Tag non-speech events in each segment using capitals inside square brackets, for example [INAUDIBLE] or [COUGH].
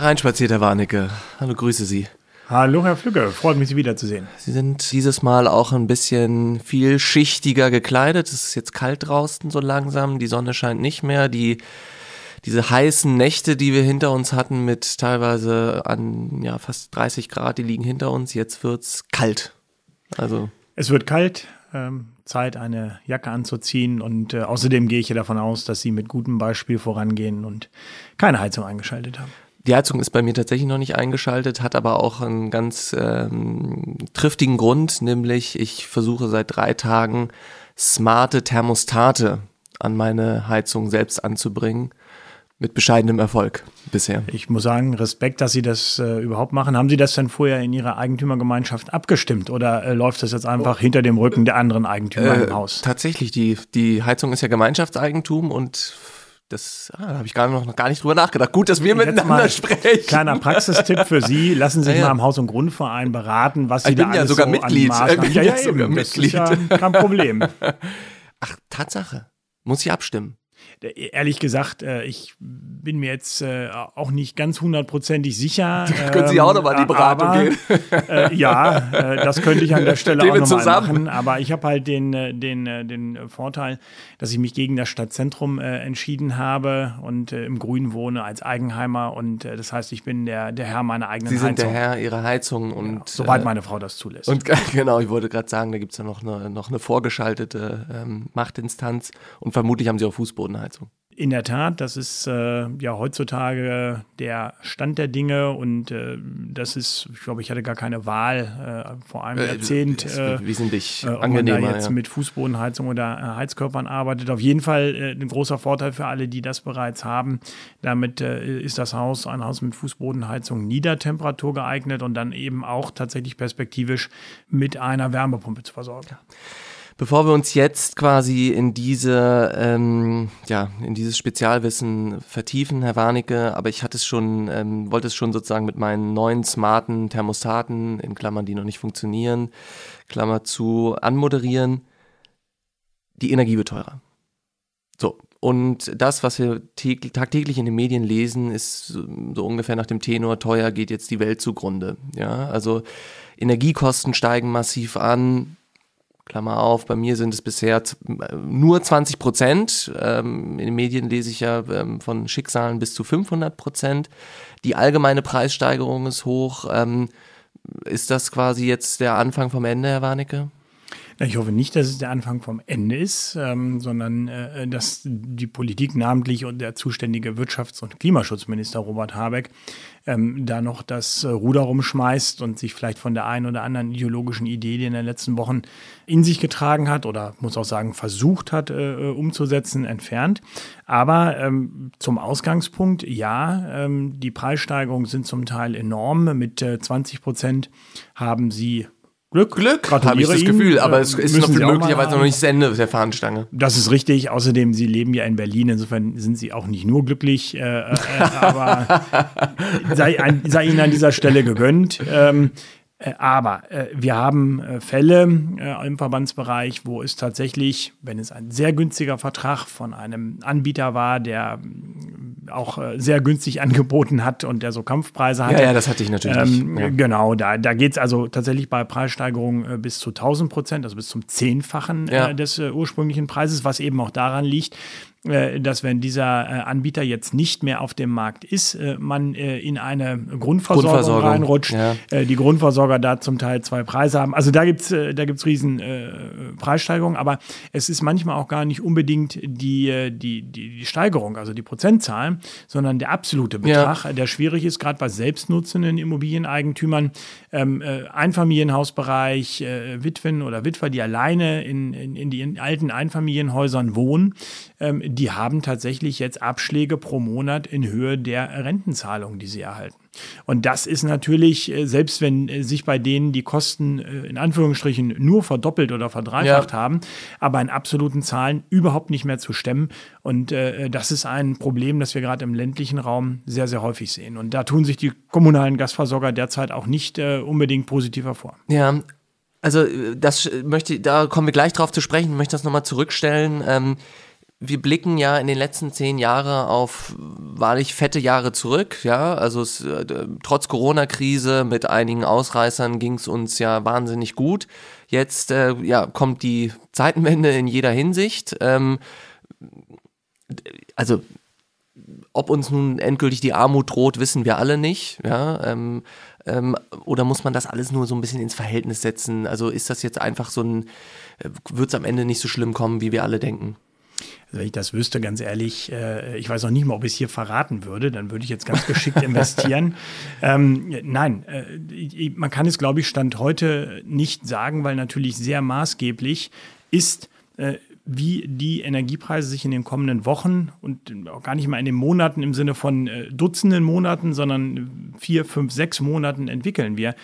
Hereinspaziert, Herr Warnecke. Hallo, grüße Sie. Hallo, Herr Flügge. Freut mich, Sie wiederzusehen. Sie sind dieses Mal auch ein bisschen vielschichtiger gekleidet. Es ist jetzt kalt draußen so langsam. Die Sonne scheint nicht mehr. Die diese heißen Nächte, die wir hinter uns hatten, mit teilweise an ja fast 30 Grad, die liegen hinter uns. Jetzt wird's kalt. Also es wird kalt. Ähm, Zeit, eine Jacke anzuziehen. Und äh, außerdem gehe ich ja davon aus, dass Sie mit gutem Beispiel vorangehen und keine Heizung eingeschaltet haben. Die Heizung ist bei mir tatsächlich noch nicht eingeschaltet, hat aber auch einen ganz ähm, triftigen Grund, nämlich ich versuche seit drei Tagen smarte Thermostate an meine Heizung selbst anzubringen mit bescheidenem Erfolg bisher. Ich muss sagen, Respekt, dass Sie das äh, überhaupt machen. Haben Sie das denn vorher in Ihrer Eigentümergemeinschaft abgestimmt oder äh, läuft das jetzt einfach oh. hinter dem Rücken der anderen Eigentümer äh, im Haus? Tatsächlich, die, die Heizung ist ja Gemeinschaftseigentum und das ah, da habe ich gar noch, noch gar nicht drüber nachgedacht. Gut, dass wir Jetzt miteinander sprechen. Kleiner Praxistipp für Sie: Lassen Sie sich ja, ja. mal im Haus- und Grundverein beraten, was Sie ich da bin ja sogar so Mitglied. Ich bin ja, ja, sogar Mitglied. Das ist ja kein Problem. [LAUGHS] Ach, Tatsache. Muss ich abstimmen. Ehrlich gesagt, äh, ich bin mir jetzt äh, auch nicht ganz hundertprozentig sicher. [LAUGHS] Da können Sie auch nochmal in die Beratung aber, gehen. [LAUGHS] Äh, ja, das könnte ich an der [LAUGHS] Stelle Gehen auch nochmal machen. Aber ich habe halt den, den, den Vorteil, dass ich mich gegen das Stadtzentrum entschieden habe und im Grün wohne als Eigenheimer. Und das heißt, ich bin der, der Herr meiner eigenen Heizung. Sie sind Heizung. der Herr Ihrer Heizung. Und, ja, soweit meine Frau das zulässt. Und genau, ich wollte gerade sagen, da gibt es ja noch eine, noch eine vorgeschaltete ähm, Machtinstanz. Und vermutlich haben Sie auch Fußbodenheizung. Heizung. In der Tat, das ist äh, ja heutzutage der Stand der Dinge und äh, das ist, ich glaube, ich hatte gar keine Wahl, äh, vor einem äh, Jahrzehnt, äh, wesentlich äh, ob man da jetzt ja. mit Fußbodenheizung oder Heizkörpern arbeitet. Auf jeden Fall ein großer Vorteil für alle, die das bereits haben. Damit ist das Haus, ein Haus mit Fußbodenheizung Niedertemperatur geeignet und dann eben auch tatsächlich perspektivisch mit einer Wärmepumpe zu versorgen. Ja. Bevor wir uns jetzt quasi in diese, ähm, ja, in dieses Spezialwissen vertiefen, Herr Warnecke, aber ich hatte es schon, ähm, wollte es schon sozusagen mit meinen neuen smarten Thermostaten, in Klammern, die noch nicht funktionieren, Klammer zu, anmoderieren. Die Energie wird teurer. So. Und das, was wir tagtäglich in den Medien lesen, ist so ungefähr nach dem Tenor, teuer geht jetzt die Welt zugrunde. Ja, also Energiekosten steigen massiv an, Klammer auf, bei mir sind es bisher nur 20 Prozent. Ähm, in den Medien lese ich ja ähm, von Schicksalen bis zu 500 Prozent. Die allgemeine Preissteigerung ist hoch. Ähm, ist das quasi jetzt der Anfang vom Ende, Herr Warnecke? Ich hoffe nicht, dass es der Anfang vom Ende ist, ähm, sondern äh, dass die Politik namentlich und der zuständige Wirtschafts- und Klimaschutzminister Robert Habeck ähm, da noch das äh, Ruder rumschmeißt und sich vielleicht von der einen oder anderen ideologischen Idee, die in den letzten Wochen in sich getragen hat oder muss auch sagen versucht hat äh, äh umzusetzen, entfernt. Aber ähm, zum Ausgangspunkt, ja, ähm, die Preissteigerungen sind zum Teil enorm. Mit äh, 20 Prozent haben sie Glück. Glück, habe ich das Gefühl, Ihnen. aber es ist noch möglicherweise noch nicht das Ende der Fahnenstange. Das ist richtig. Außerdem, Sie leben ja in Berlin, insofern sind Sie auch nicht nur glücklich, äh, äh, aber [LAUGHS] sei, ein, sei, Ihnen an dieser Stelle gegönnt. Ähm, äh, aber äh, wir haben äh, Fälle äh, im Verbandsbereich, wo es tatsächlich, wenn es ein sehr günstiger Vertrag von einem Anbieter war, der mm, auch äh, sehr günstig [LAUGHS] angeboten hat und der so Kampfpreise hatte. Ja, ja das hatte ich natürlich ähm, nicht. Ja. Genau, da, da geht es also tatsächlich bei Preissteigerungen äh, bis zu 1000 Prozent, also bis zum Zehnfachen ja. des ursprünglichen Preises, was eben auch daran liegt, äh, dass wenn dieser äh, Anbieter jetzt nicht mehr auf dem Markt ist, äh, man in eine Grundversorgung, Grundversorgung reinrutscht, ja. die Grundversorger da zum Teil zwei Preise haben. Also da gibt es da gibt's riesen Preissteigerungen, aber es ist manchmal auch gar nicht unbedingt die, die, die, die Steigerung, also die Prozentzahlen, sondern der absolute Betrag, ja. der schwierig ist, gerade bei selbstnutzenden Immobilieneigentümern, ähm, Einfamilienhausbereich, Witwen oder Witwer, die alleine in, in, in den alten Einfamilienhäusern wohnen, ähm, die haben tatsächlich jetzt Abschläge pro Monat in Höhe der Rentenzahlungen, die sie erhalten. Und das ist natürlich, äh, selbst wenn äh, sich bei denen die Kosten äh, in Anführungsstrichen nur verdoppelt oder verdreifacht ja. haben, aber in absoluten Zahlen überhaupt nicht mehr zu stemmen. Und äh, das ist ein Problem, das wir gerade im ländlichen Raum sehr, sehr häufig sehen. Und da tun sich die kommunalen Gasversorger derzeit auch nicht äh, unbedingt positiv hervor. Ja, also das möchte, da kommen wir gleich drauf zu sprechen, ich möchte das nochmal zurückstellen. Ähm wir blicken ja in den letzten zehn Jahren auf wahrlich fette Jahre zurück, ja. Also es, äh, trotz Corona-Krise mit einigen Ausreißern ging es uns ja wahnsinnig gut. Jetzt äh, ja, kommt die Zeitenwende in jeder Hinsicht. Ähm, also ob uns nun endgültig die Armut droht, wissen wir alle nicht. Ja, ähm, ähm, oder muss man das alles nur so ein bisschen ins Verhältnis setzen? Also ist das jetzt einfach so ein, äh, wird es am Ende nicht so schlimm kommen, wie wir alle denken? Also wenn ich das wüsste, ganz ehrlich, äh, ich weiß auch nicht mal, ob ich es hier verraten würde, dann würde ich jetzt ganz geschickt investieren. [LAUGHS] ähm, nein, äh, man kann es, glaube ich, Stand heute nicht sagen, weil natürlich sehr maßgeblich ist, äh, wie die Energiepreise sich in den kommenden Wochen und auch gar nicht mal in den Monaten im Sinne von äh, Dutzenden Monaten, sondern vier, fünf, sechs Monaten entwickeln. Wir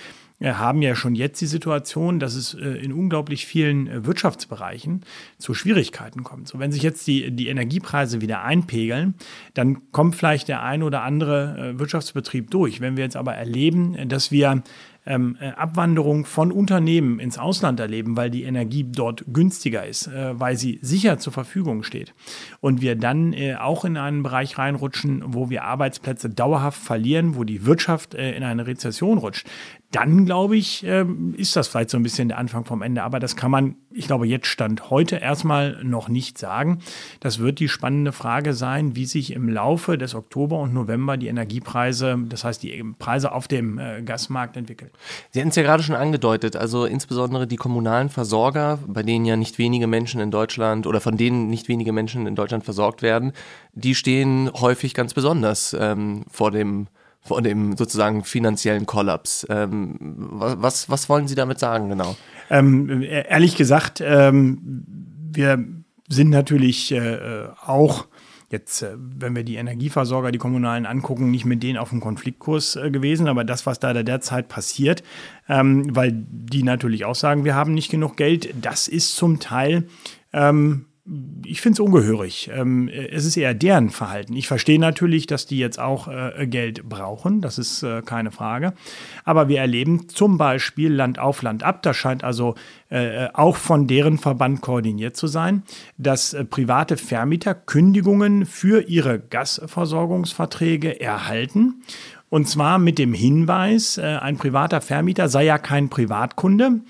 haben ja schon jetzt die Situation, dass es äh, in unglaublich vielen Wirtschaftsbereichen zu Schwierigkeiten kommt. So, wenn sich jetzt die, die Energiepreise wieder einpegeln, dann kommt vielleicht der ein oder andere Wirtschaftsbetrieb durch. Wenn wir jetzt aber erleben, dass wir ähm, äh, Abwanderung von Unternehmen ins Ausland erleben, weil die Energie dort günstiger ist, äh, weil sie sicher zur Verfügung steht. Und wir dann äh, auch in einen Bereich reinrutschen, wo wir Arbeitsplätze dauerhaft verlieren, wo die Wirtschaft äh, in eine Rezession rutscht, dann glaube ich, ähm, ist das vielleicht so ein bisschen der Anfang vom Ende. Aber das kann man, ich glaube, jetzt Stand heute erstmal noch nicht sagen. Das wird die spannende Frage sein, wie sich im Laufe des Oktober und November die Energiepreise, das heißt die Preise auf dem äh, Gasmarkt entwickeln. Sie hatten es ja gerade schon angedeutet, also insbesondere die kommunalen Versorger, bei denen ja nicht wenige Menschen in Deutschland oder von denen nicht wenige Menschen in Deutschland versorgt werden, die stehen häufig ganz besonders ähm, vor dem vor dem sozusagen finanziellen Kollaps. Ähm, was, was wollen Sie damit sagen genau? Ähm, ehrlich gesagt, ähm, wir sind natürlich äh, auch jetzt, äh, wenn wir die Energieversorger, die kommunalen angucken, nicht mit denen auf dem Konfliktkurs äh, gewesen, aber das, was da derzeit passiert, ähm, weil die natürlich auch sagen, wir haben nicht genug Geld, das ist zum Teil ähm, ich finde es ungehörig. Ähm, es ist eher deren Verhalten. Ich verstehe natürlich, dass die jetzt auch äh, Geld brauchen, das ist äh, keine Frage. Aber wir erleben zum Beispiel Land auf Land ab, das scheint also äh, auch von deren Verband koordiniert zu sein, dass äh, private Vermieter Kündigungen für ihre Gasversorgungsverträge erhalten. Und zwar mit dem Hinweis, äh, ein privater Vermieter sei ja kein Privatkunde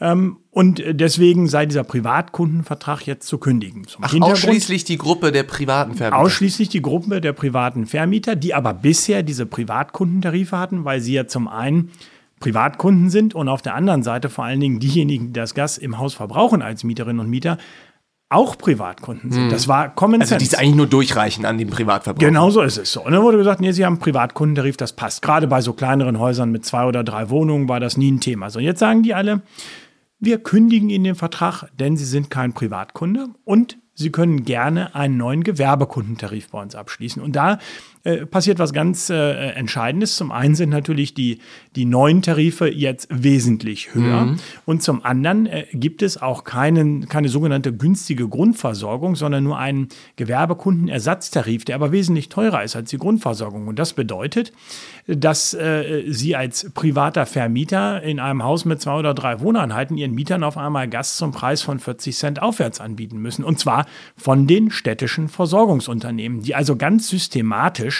und deswegen sei dieser Privatkundenvertrag jetzt zu kündigen. Zum Ach, ausschließlich die Gruppe der privaten Vermieter? Ausschließlich die Gruppe der privaten Vermieter, die aber bisher diese Privatkundentarife hatten, weil sie ja zum einen Privatkunden sind und auf der anderen Seite vor allen Dingen diejenigen, die das Gas im Haus verbrauchen als Mieterinnen und Mieter, auch Privatkunden sind. Hm. Das war Common Sense. Also die es eigentlich nur durchreichen an den Privatverbraucher. Genau so ist es. So. Und dann wurde gesagt, nee, Sie haben Privatkundentarif, das passt. Gerade bei so kleineren Häusern mit zwei oder drei Wohnungen war das nie ein Thema. So, jetzt sagen die alle, wir kündigen Ihnen den Vertrag, denn Sie sind kein Privatkunde und Sie können gerne einen neuen Gewerbekundentarif bei uns abschließen. Und da äh, passiert was ganz äh, Entscheidendes. Zum einen sind natürlich die, die neuen Tarife jetzt wesentlich höher. Mhm. Und zum anderen äh, gibt es auch keinen, keine sogenannte günstige Grundversorgung, sondern nur einen Gewerbekundenersatztarif, der aber wesentlich teurer ist als die Grundversorgung. Und das bedeutet, dass äh, Sie als privater Vermieter in einem Haus mit zwei oder drei Wohneinheiten Ihren Mietern auf einmal Gas zum Preis von 40 Cent aufwärts anbieten müssen. Und zwar von den städtischen Versorgungsunternehmen, die also ganz systematisch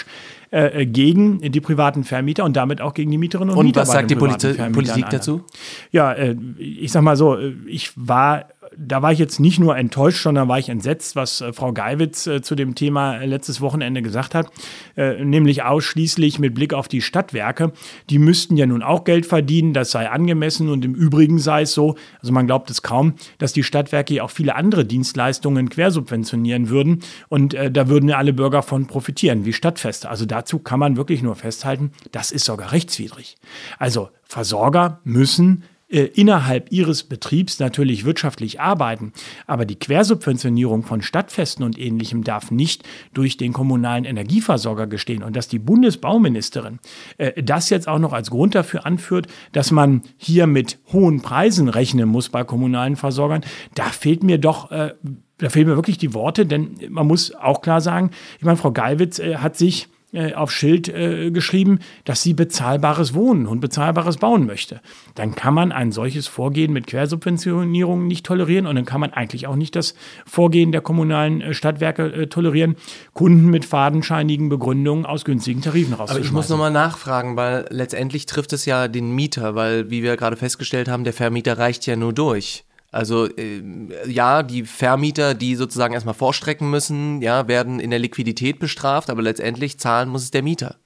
äh, gegen die privaten Vermieter und damit auch gegen die Mieterinnen und, und Mieter. Und was sagt die Politik dazu? Ja, äh, ich sag mal so, äh, ich war da war ich jetzt nicht nur enttäuscht, sondern war ich entsetzt, was äh, Frau Geiwitz äh, zu dem Thema letztes Wochenende gesagt hat, äh, nämlich ausschließlich mit Blick auf die Stadtwerke. Die müssten ja nun auch Geld verdienen, das sei angemessen und im Übrigen sei es so, also man glaubt es kaum, dass die Stadtwerke ja auch viele andere Dienstleistungen quersubventionieren würden und äh, da würden ja alle Bürger von profitieren, wie Stadtfeste. Also dazu kann man wirklich nur festhalten, das ist sogar rechtswidrig. Also Versorger müssen äh, innerhalb ihres Betriebs natürlich wirtschaftlich arbeiten. Aber die Quersubventionierung von Stadtfesten und ähnlichem darf nicht durch den kommunalen Energieversorger gestehen. Und dass die Bundesbauministerin äh, das jetzt auch noch als Grund dafür anführt, dass man hier mit hohen Preisen rechnen muss bei kommunalen Versorgern, da fehlt mir doch äh, da fehlen mir wirklich die Worte, denn man muss auch klar sagen, ich meine, Frau Gallwitz äh, hat sich äh, auf Schild äh, geschrieben, dass sie bezahlbares Wohnen und bezahlbares Bauen möchte. Dann kann man ein solches Vorgehen mit Quersubventionierung nicht tolerieren und dann kann man eigentlich auch nicht das Vorgehen der kommunalen äh, Stadtwerke äh, tolerieren, Kunden mit fadenscheinigen Begründungen aus günstigen Tarifen rauszuschmeißen. Aber ich muss nochmal nachfragen, weil letztendlich trifft es ja den Mieter, weil, wie wir gerade festgestellt haben, der Vermieter reicht ja nur durch. Also äh, ja, die Vermieter, die sozusagen erstmal vorstrecken müssen, ja, werden in der Liquidität bestraft, aber letztendlich zahlen muss es der Mieter.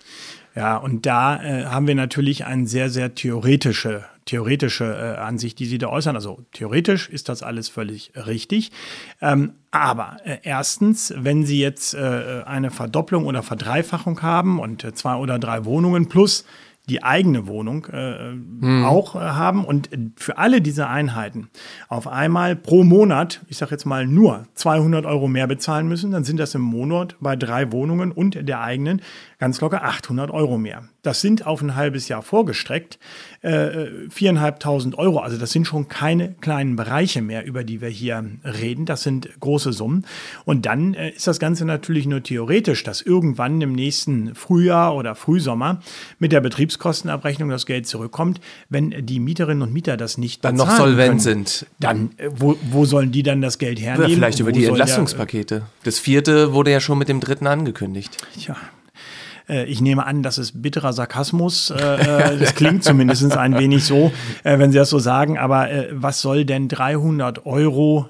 Ja, und da äh, haben wir natürlich eine sehr, sehr theoretische, theoretische äh, Ansicht, die Sie da äußern. Also theoretisch ist das alles völlig richtig. Ähm, aber äh, erstens, wenn Sie jetzt äh, eine Verdopplung oder Verdreifachung haben und äh, zwei oder drei Wohnungen plus die eigene Wohnung äh, hm. auch äh, haben und für alle diese Einheiten auf einmal pro Monat, ich sage jetzt mal nur 200 Euro mehr bezahlen müssen, dann sind das im Monat bei drei Wohnungen und der eigenen ganz locker 800 Euro mehr. Das sind auf ein halbes Jahr vorgestreckt äh, viereinhalbtausend Euro. Also das sind schon keine kleinen Bereiche mehr, über die wir hier reden. Das sind große Summen. Und dann äh, ist das Ganze natürlich nur theoretisch, dass irgendwann im nächsten Frühjahr oder Frühsommer mit der Betriebskostenabrechnung das Geld zurückkommt, wenn die Mieterinnen und Mieter das nicht dann noch solvent können, sind. Dann äh, wo, wo sollen die dann das Geld hernehmen? Oder vielleicht über wo die Entlastungspakete. Der, das vierte wurde ja schon mit dem dritten angekündigt. Tja, äh, ich nehme an, das ist bitterer Sarkasmus. Äh, [LAUGHS] äh, das klingt zumindest ein wenig so, wenn Sie das so sagen. Aber was soll denn 300 Euro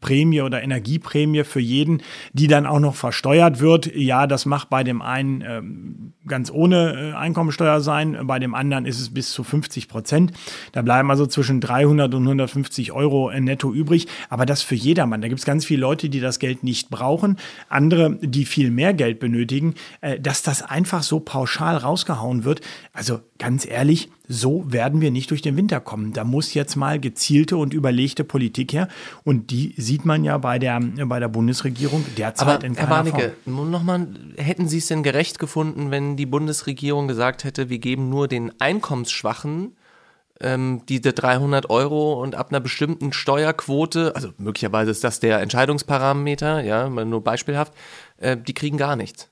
Prämie oder Energieprämie für jeden, die dann auch noch versteuert wird? Ja, das macht bei dem einen ähm, ganz ohne Einkommensteuer sein, bei dem anderen ist es bis zu 50 Prozent. Da bleiben also zwischen 300 und 150 Euro netto übrig. Aber das für jedermann. Da gibt es ganz viele Leute, die das Geld nicht brauchen, andere, die viel mehr Geld benötigen. Das dass das einfach so pauschal rausgehauen wird. Also ganz ehrlich, so werden wir nicht durch den Winter kommen. Da muss jetzt mal gezielte und überlegte Politik her. Und die sieht man ja bei der, bei der Bundesregierung derzeit Aber, in keiner Herr Warnecke, Form. Nochmal, hätten Sie es denn gerecht gefunden, wenn die Bundesregierung gesagt hätte, wir geben nur den Einkommensschwachen ähm, diese 300 Euro und ab einer bestimmten Steuerquote, also möglicherweise ist das der Entscheidungsparameter, ja, nur beispielhaft, äh, die kriegen gar nichts.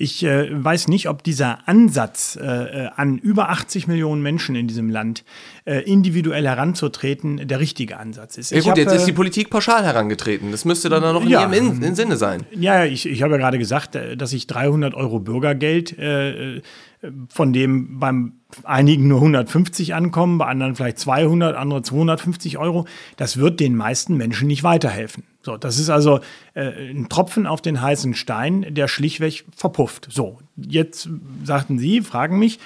Ich äh, weiß nicht, ob dieser Ansatz äh, äh an über 80 Millionen Menschen in diesem Land äh, individuell heranzutreten der richtige Ansatz ist. Ja gut, hab, jetzt ist die äh, Politik pauschal herangetreten. Das müsste dann noch in ja, ihrem in, in Sinne sein. Ja, ich, ich habe ja gerade gesagt, äh, dass ich 300 Euro Bürgergeld von dem beim einigen nur 150 ankommen, bei anderen vielleicht 200, andere 250 Euro. Das wird den meisten Menschen nicht weiterhelfen. So, das ist also äh, ein Tropfen auf den heißen Stein, der schlichtweg verpufft. So, jetzt sagten Sie, fragen mich,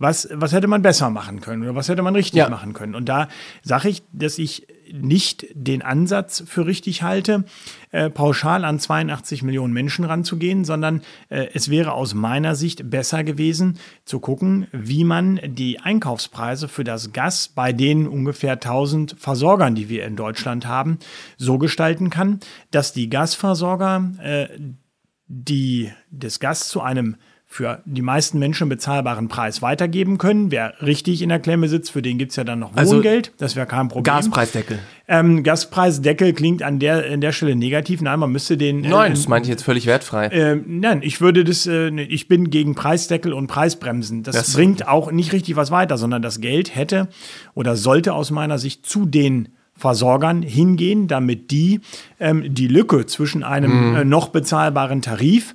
was, was hätte man besser machen können oder was hätte man richtig ja. machen können? Und da sage ich, dass ich nicht den Ansatz für richtig halte, äh, pauschal an 82 Millionen Menschen ranzugehen, sondern äh, es wäre aus meiner Sicht besser gewesen zu gucken, wie man die Einkaufspreise für das Gas bei den ungefähr 1000 Versorgern, die wir in Deutschland haben, so gestalten kann, dass die Gasversorger äh, die, das Gas zu einem für die meisten Menschen bezahlbaren Preis weitergeben können. Wer richtig in der Klemme sitzt, für den gibt's ja dann noch also Wohngeld. Das wäre kein Problem. Gaspreisdeckel. Ähm, Gaspreisdeckel klingt an der, an der Stelle negativ. Nein, man müsste den. Äh, nein, das meinte ich jetzt völlig wertfrei. Äh, nein, ich würde das, äh, ich bin gegen Preisdeckel und Preisbremsen. Das, das bringt auch nicht richtig was weiter, sondern das Geld hätte oder sollte aus meiner Sicht zu den Versorgern hingehen, damit die ähm, die Lücke zwischen einem mhm. äh, noch bezahlbaren Tarif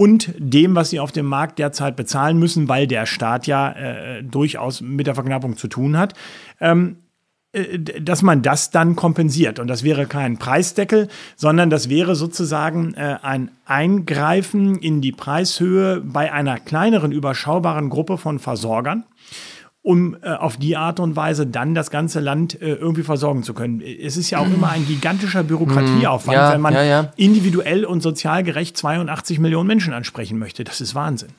und dem, was sie auf dem Markt derzeit bezahlen müssen, weil der Staat ja äh, durchaus mit der Verknappung zu tun hat. Ähm, äh, dass man das dann kompensiert. Und das wäre kein Preisdeckel, sondern das wäre sozusagen äh, ein Eingreifen in die Preishöhe bei einer kleineren, überschaubaren Gruppe von Versorgern um äh, auf die Art und Weise dann das ganze Land äh, irgendwie versorgen zu können. Es ist ja auch immer ein gigantischer Bürokratieaufwand, ja, wenn man ja, ja. individuell und sozial gerecht 82 Millionen Menschen ansprechen möchte. Das ist Wahnsinn.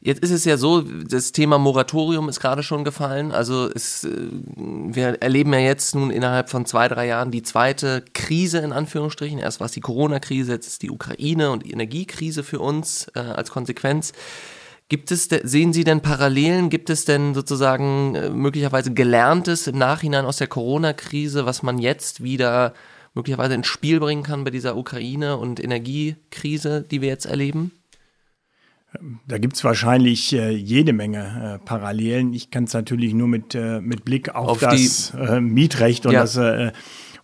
Jetzt ist es ja so, das Thema Moratorium ist gerade schon gefallen. Also es, äh, wir erleben ja jetzt nun innerhalb von zwei, drei Jahren die zweite Krise in Anführungsstrichen. Erst war es die Corona-Krise, jetzt ist die Ukraine und die Energiekrise für uns äh, als Konsequenz. Gibt es, sehen Sie denn Parallelen? Gibt es denn sozusagen äh, möglicherweise Gelerntes im Nachhinein aus der Corona-Krise, was man jetzt wieder möglicherweise ins Spiel bringen kann bei dieser Ukraine- und Energiekrise, die wir jetzt erleben? Da gibt es wahrscheinlich äh, jede Menge äh, Parallelen. Ich kann es natürlich nur mit, äh, mit Blick auf, auf das äh, Mietrecht und ja. das äh,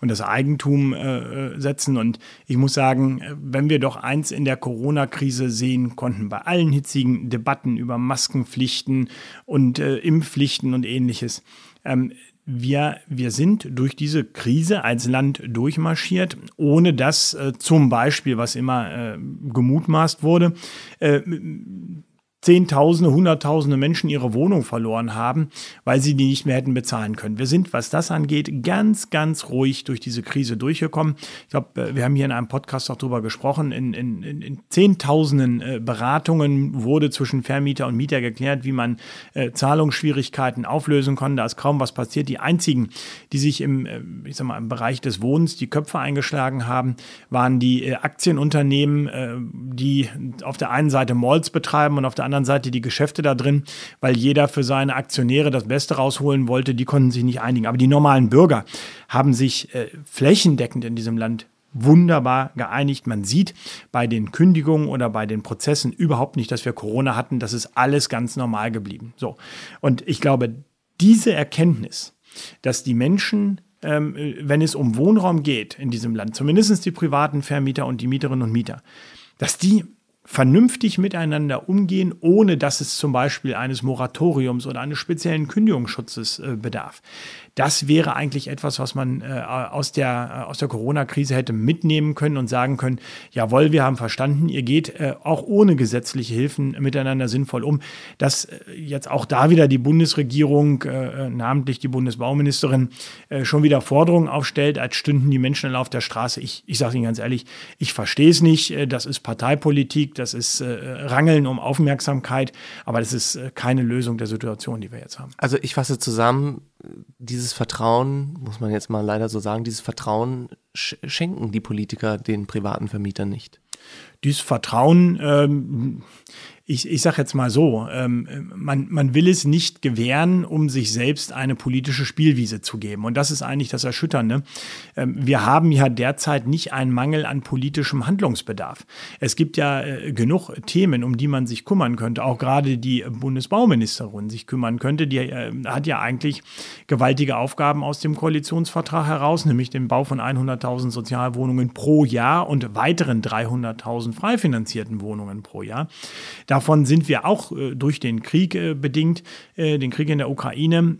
und das Eigentum äh, setzen. Und ich muss sagen, wenn wir doch eins in der Corona-Krise sehen konnten, bei allen hitzigen Debatten über Maskenpflichten und äh, Impfpflichten und ähnliches, ähm, wir, wir sind durch diese Krise als Land durchmarschiert, ohne dass äh, zum Beispiel, was immer äh, gemutmaßt wurde, äh, Zehntausende, Hunderttausende Menschen ihre Wohnung verloren haben, weil sie die nicht mehr hätten bezahlen können. Wir sind, was das angeht, ganz, ganz ruhig durch diese Krise durchgekommen. Ich glaube, äh, wir haben hier in einem Podcast auch darüber gesprochen. In, in, in Zehntausenden äh, Beratungen wurde zwischen Vermieter und Mieter geklärt, wie man äh, Zahlungsschwierigkeiten auflösen kann. Da ist kaum was passiert. Die einzigen, die sich im, äh, ich sag mal, im Bereich des Wohnens die Köpfe eingeschlagen haben, waren die äh, Aktienunternehmen, äh, die auf der einen Seite Malls betreiben und auf der anderen Seite die Geschäfte da drin, weil jeder für seine Aktionäre das Beste rausholen wollte. Die konnten sich nicht einigen. Aber die normalen Bürger haben sich äh, flächendeckend in diesem Land wunderbar geeinigt. Man sieht bei den Kündigungen oder bei den Prozessen überhaupt nicht, dass wir Corona hatten. Das ist alles ganz normal geblieben. So. Und ich glaube, diese Erkenntnis, dass die Menschen ähm, wenn es um Wohnraum geht in diesem Land, zumindest die privaten Vermieter und die Mieterinnen und Mieter, dass die vernünftig miteinander umgehen, ohne dass es zum Beispiel eines Moratoriums oder eines speziellen Kündigungsschutzes äh, bedarf. Das wäre eigentlich etwas, was man äh, aus der, äh, der Corona-Krise hätte mitnehmen können und sagen können, jawohl, wir haben verstanden, ihr geht äh, auch ohne gesetzliche Hilfen miteinander sinnvoll um. Dass äh, jetzt auch da wieder die Bundesregierung, äh, namentlich die Bundesbauministerin, schon wieder Forderungen aufstellt, als stünden die Menschen auf der Straße. Ich, ich sage Ihnen ganz ehrlich, ich verstehe es nicht. Das ist Parteipolitik, das ist Rangeln um Aufmerksamkeit, aber das ist keine Lösung der Situation, die wir jetzt haben. Also ich fasse zusammen, dieses Vertrauen, muss man jetzt mal leider so sagen, dieses Vertrauen schenken die Politiker den privaten Vermietern nicht. Dieses Vertrauen ähm, ich, ich sage jetzt mal so, ähm, man, man will es nicht gewähren, um sich selbst eine politische Spielwiese zu geben. Und das ist eigentlich das Erschütternde. Ähm, wir haben ja derzeit nicht einen Mangel an politischem Handlungsbedarf. Es gibt ja äh, genug Themen, um die man sich kümmern könnte. Auch gerade die Bundesbauministerin sich kümmern könnte. Die äh, hat ja eigentlich gewaltige Aufgaben aus dem Koalitionsvertrag heraus, nämlich den Bau von 100.000 Sozialwohnungen pro Jahr und weiteren 300.000 frei finanzierten Wohnungen pro Jahr. Da Davon sind wir auch äh, durch den Krieg äh, bedingt, äh, den Krieg in der Ukraine,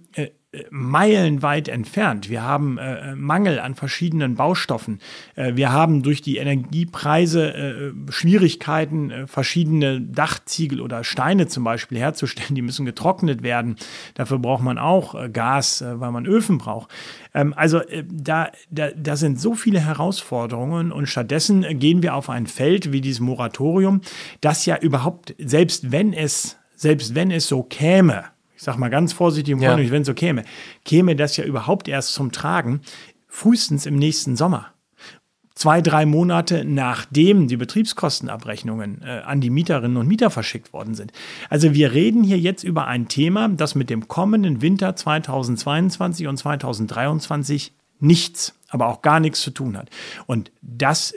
meilenweit entfernt. Wir haben äh, Mangel an verschiedenen Baustoffen. Äh, wir haben durch die Energiepreise äh, Schwierigkeiten, äh, verschiedene Dachziegel oder Steine zum Beispiel herzustellen. Die müssen getrocknet werden. Dafür braucht man auch äh, Gas, äh, weil man Öfen braucht. Ähm, also da, da, da sind so viele Herausforderungen und stattdessen gehen wir auf ein Feld wie dieses Moratorium, das ja überhaupt, selbst wenn es, selbst wenn es so käme, ich sag mal ganz vorsichtig im ja. wenn es so käme, käme das ja überhaupt erst zum Tragen, frühestens im nächsten Sommer. Zwei, drei Monate nachdem die Betriebskostenabrechnungen äh, an die Mieterinnen und Mieter verschickt worden sind. Also wir reden hier jetzt über ein Thema, das mit dem kommenden Winter 2022 und 2023 nichts, aber auch gar nichts zu tun hat. Und das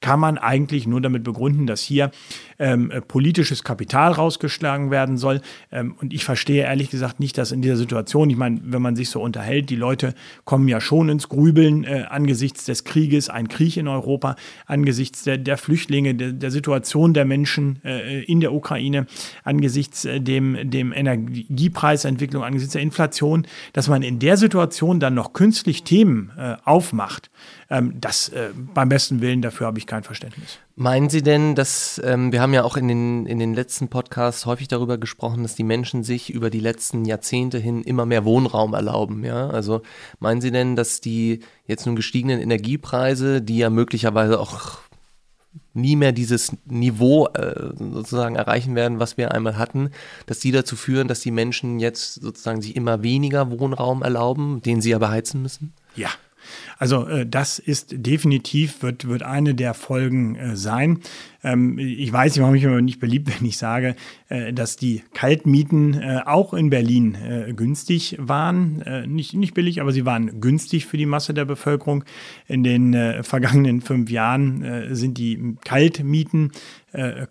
kann man eigentlich nur damit begründen, dass hier ähm, äh, politisches Kapital rausgeschlagen werden soll. Ähm, und ich verstehe ehrlich gesagt nicht, dass in dieser Situation, ich meine, wenn man sich so unterhält, die Leute kommen ja schon ins Grübeln äh, angesichts des Krieges, ein Krieg in Europa, angesichts der, der Flüchtlinge, der, der, Situation der Menschen äh, in der Ukraine, angesichts äh, dem, dem Energiepreisentwicklung, angesichts der Inflation, dass man in der Situation dann noch künstlich Themen äh, aufmacht. Ähm, das äh, beim besten Willen dafür habe ich kein Verständnis. Meinen Sie denn, dass ähm, wir haben ja auch in den, in den letzten Podcasts häufig darüber gesprochen, dass die Menschen sich über die letzten Jahrzehnte hin immer mehr Wohnraum erlauben, ja? Also meinen Sie denn, dass die jetzt nun gestiegenen Energiepreise, die ja möglicherweise auch nie mehr dieses Niveau äh, sozusagen erreichen werden, was wir einmal hatten, dass die dazu führen, dass die Menschen jetzt sozusagen sich immer weniger Wohnraum erlauben, den sie aber heizen müssen? Ja, also äh, das ist definitiv, wird, wird eine der Folgen äh, sein. Ähm, ich weiß, ich mache mich immer nicht beliebt, wenn ich sage, äh, dass die Kaltmieten äh, auch in Berlin äh, günstig waren. Nicht, nicht billig, aber sie waren günstig für die Masse der Bevölkerung. In den vergangenen fünf Jahren sind die Kaltmieten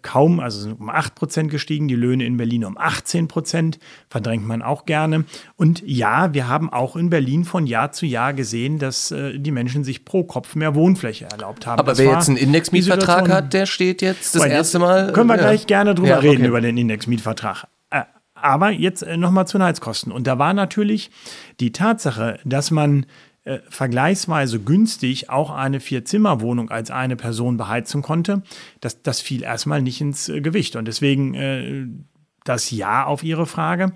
kaum, also um 8 Prozent gestiegen, die Löhne in Berlin um 18 Prozent, verdrängt man auch gerne. Und ja, wir haben auch in Berlin von Jahr zu Jahr gesehen, dass die Menschen sich pro Kopf mehr Wohnfläche erlaubt haben. Aber das wer jetzt einen Indexmietvertrag hat, der steht jetzt das erste Mal. Können wir ja. gleich gerne drüber ja, okay. reden, über den Indexmietvertrag. Äh, aber jetzt äh, nochmal zu den Heizkosten. Und da war natürlich die Tatsache, dass man äh, vergleichsweise günstig auch eine Vier-Zimmer-Wohnung als eine Person beheizen konnte, das, das fiel erstmal nicht ins äh, Gewicht. Und deswegen äh, das Ja auf Ihre Frage.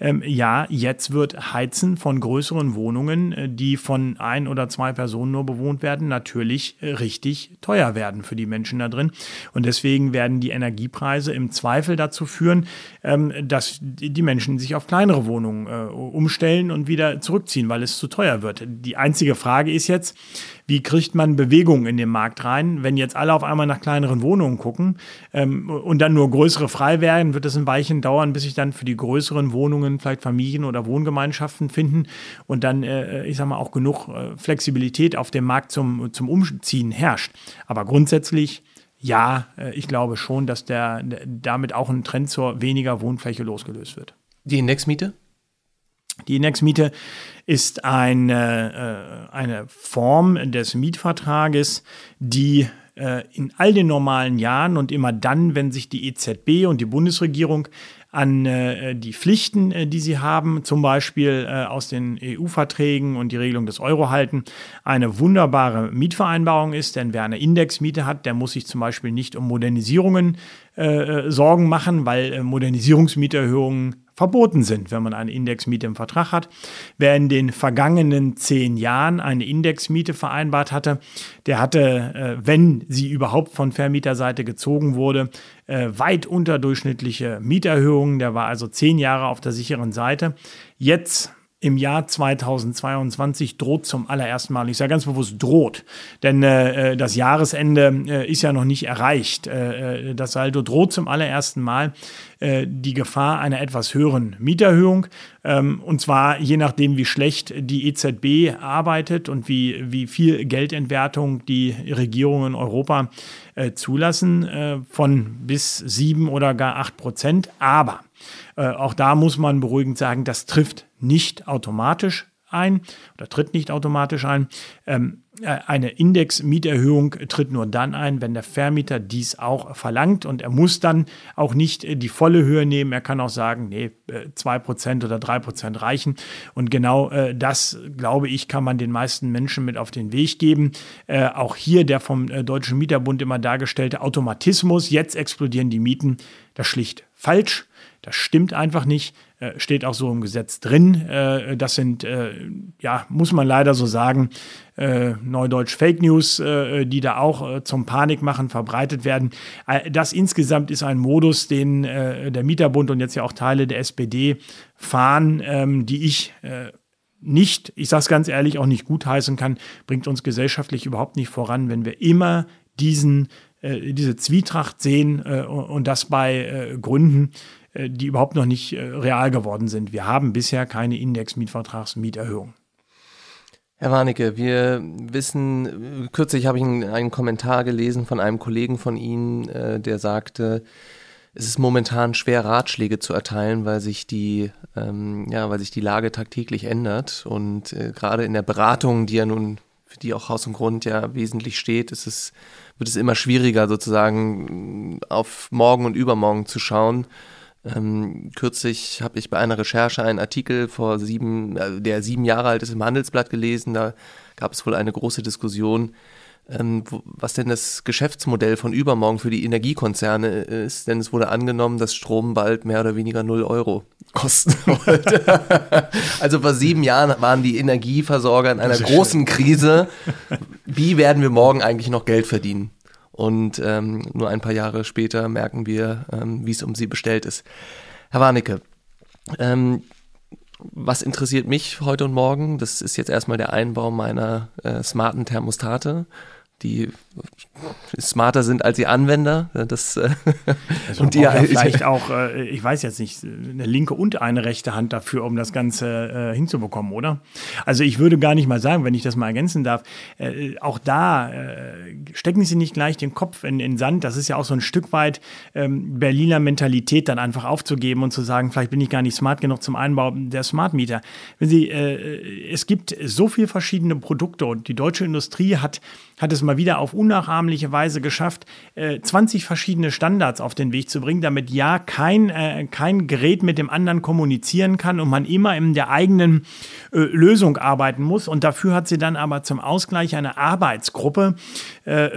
Ähm, ja, jetzt wird Heizen von größeren Wohnungen, äh, die von ein oder zwei Personen nur bewohnt werden, natürlich äh, richtig teuer werden für die Menschen da drin. Und deswegen werden die Energiepreise im Zweifel dazu führen, ähm, dass die Menschen sich auf kleinere Wohnungen äh, umstellen und wieder zurückziehen, weil es zu teuer wird. Die einzige Frage ist jetzt, wie kriegt man Bewegung in den Markt rein? Wenn jetzt alle auf einmal nach kleineren Wohnungen gucken ähm, und dann nur größere frei werden, wird es ein Weilchen dauern, bis sich dann für die größeren Wohnungen vielleicht Familien oder Wohngemeinschaften finden und dann, äh, ich sag mal, auch genug äh, Flexibilität auf dem Markt zum, zum Umziehen herrscht. Aber grundsätzlich ja, äh, ich glaube schon, dass der, damit auch ein Trend zur weniger Wohnfläche losgelöst wird. Die Indexmiete? Die Indexmiete ist eine, äh, eine Form des Mietvertrages, die äh, in all den normalen Jahren und immer dann, wenn sich die EZB und die Bundesregierung an äh, die Pflichten, äh, die sie haben, zum Beispiel äh, aus den EU-Verträgen und die Regelung des Euro halten, eine wunderbare Mietvereinbarung ist. Denn wer eine Indexmiete hat, der muss sich zum Beispiel nicht um Modernisierungen äh, Sorgen machen, weil Modernisierungsmieterhöhungen verboten sind, wenn man eine Indexmiete im Vertrag hat. Wer in den vergangenen zehn Jahren eine Indexmiete vereinbart hatte, der hatte, äh, wenn sie überhaupt von Vermieterseite gezogen wurde, äh, weit unterdurchschnittliche Mieterhöhungen. Der war also zehn Jahre auf der sicheren Seite. Jetzt im Jahr 2022 droht zum allerersten Mal, ich sage ganz bewusst droht, denn äh, äh, das Jahresende äh, ist ja noch nicht erreicht. Äh, äh das Saldo droht zum allerersten Mal äh, die Gefahr einer etwas höheren Mieterhöhung. Ähm, und zwar je nachdem, wie schlecht die EZB arbeitet und wie, wie viel Geldentwertung die Regierungen in Europa zulassen, von bis sieben oder gar acht Prozent. Aber äh, auch da muss man beruhigend sagen, das trifft nicht automatisch ein oder tritt nicht automatisch ein. Ähm, äh, eine Indexmieterhöhung tritt nur dann ein, wenn der Vermieter dies auch verlangt und er muss dann auch nicht äh, die volle Höhe nehmen. Er kann auch sagen, nee, 2% oder 3% reichen. Und genau das, glaube ich, kann man den meisten Menschen mit auf den Weg geben. Auch hier der vom Deutschen Mieterbund immer dargestellte Automatismus, jetzt explodieren die Mieten, das schlicht falsch. Das stimmt einfach nicht, äh, steht auch so im Gesetz drin. Äh, das sind, äh, ja, muss man leider so sagen, Neudeutsch Fake News, die da auch zum Panikmachen verbreitet werden. das insgesamt ist ein Modus, den der Mieterbund und jetzt ja auch Teile der SPD fahren, ähm, die ich nicht, ich sage es ganz ehrlich, auch nicht gutheißen kann, bringt uns gesellschaftlich überhaupt nicht voran, wenn wir immer diesen, diese Zwietracht sehen und das bei Gründen, äh, die überhaupt noch nicht äh, real geworden sind. Wir haben bisher keine Index-Mietvertragsmieterhöhung. Herr Warnecke, wir wissen, kürzlich habe ich einen Kommentar gelesen von einem Kollegen von Ihnen, äh, der sagte, es ist momentan schwer, Ratschläge zu erteilen, weil sich die, ähm, ja, weil sich die Lage tagtäglich ändert. Und äh, gerade in der Beratung, die ja nun, für die auch Haus und Grund ja wesentlich steht, ist es, wird es immer schwieriger, sozusagen auf morgen und übermorgen zu schauen. Ähm, kürzlich habe ich bei einer Recherche einen Artikel vor sieben, äh, der sieben Jahre alt ist, im Handelsblatt gelesen. Da gab es wohl eine große Diskussion, was denn das Geschäftsmodell von übermorgen für die Energiekonzerne ist. Denn es wurde angenommen, dass Strom bald mehr oder weniger null Euro kosten [LAUGHS] wollte. also vor sieben Jahren waren die Energieversorger in einer großen schön. Krise. Wie werden wir morgen eigentlich noch Geld verdienen? Und ähm, nur ein paar Jahre später merken wir, ähm, wie es um sie bestellt ist. Herr Warnecke, ähm, was interessiert mich heute und morgen? Das ist jetzt erstmal der Einbau meiner äh, smarten Thermostate. Die smarter sind als die Anwender. Das, äh, also und die ja [LAUGHS] vielleicht auch, äh, ich weiß jetzt nicht, eine linke und eine rechte Hand dafür, um das Ganze äh, hinzubekommen, oder? Also ich würde gar nicht mal sagen, wenn ich das mal ergänzen darf, auch da stecken Sie nicht gleich den Kopf in den Sand. Das ist ja auch so ein Stück weit ähm, Berliner Mentalität, dann einfach aufzugeben und zu sagen, vielleicht bin ich gar nicht smart genug zum Einbau der Smart Meter. Wenn Sie, es gibt so viele verschiedene Produkte und die deutsche Industrie hat hat es mal wieder auf unnachahmliche Weise geschafft, 20 äh, verschiedene Standards auf den Weg zu bringen, damit ja kein, äh, kein Gerät mit dem anderen kommunizieren kann und man immer in der eigenen äh, Lösung arbeiten muss. Und dafür hat sie dann aber zum Ausgleich eine Arbeitsgruppe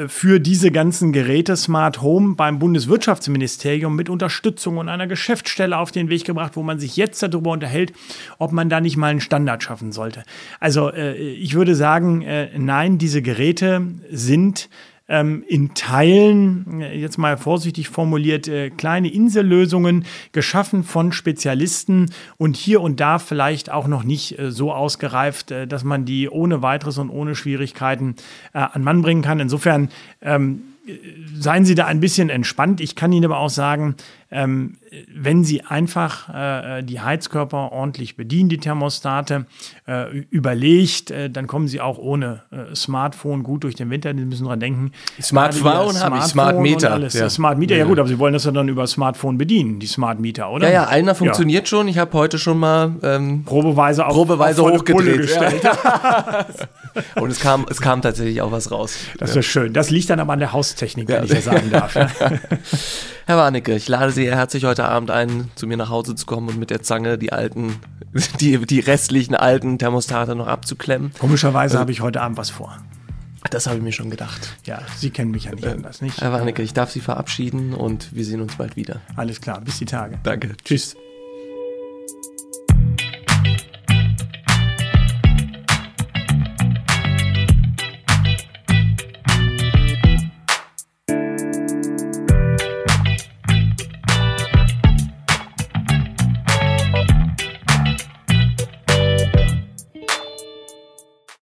für diese ganzen Geräte Smart Home beim Bundeswirtschaftsministerium mit Unterstützung und einer Geschäftsstelle auf den Weg gebracht, wo man sich jetzt darüber unterhält, ob man da nicht mal einen Standard schaffen sollte. Also ich würde sagen, nein, diese Geräte sind ähm, in Teilen, jetzt mal vorsichtig formuliert, äh, kleine Insellösungen geschaffen von Spezialisten und hier und da vielleicht auch noch nicht äh, so ausgereift, äh, dass man die ohne weiteres und ohne Schwierigkeiten an Mann bringen kann. Insofern ähm, seien Sie da ein bisschen entspannt. Ich kann Ihnen aber auch sagen, ähm, wenn Sie einfach äh, die Heizkörper ordentlich bedienen, die Thermostate, äh, überlegt, äh, dann kommen Sie auch ohne äh, Smartphone gut durch den Winter. Sie müssen daran denken. Smartphone habe ich, Smart Meter. Ja. Smart Meter, ja. ja. gut, aber Sie wollen das ja dann über Smartphone bedienen, die Smart Meter, oder? Ja, ja, einer funktioniert ja. schon. Ich habe heute schon mal ähm, probeweise, auf, probeweise auf hochgedreht. [LAUGHS] Und es kam, es kam tatsächlich auch was raus. Das ist schön. Das liegt dann aber an der Haustechnik, wenn ich ja sagen darf. [LAUGHS] Herr Warnecke, ich lade Sie herzlich heute Abend ein, zu mir nach Hause zu kommen und mit der Zange die alten, [LAUGHS] die, die restlichen alten Thermostate noch abzuklemmen. Komischerweise äh, habe ich heute Abend was vor. Das habe ich mir schon gedacht. Ja, Sie kennen mich ja nicht äh, anders, nicht? Herr Warnecke, ich darf Sie verabschieden und wir sehen uns bald wieder. Alles klar, bis die Tage. Danke. Tschüss.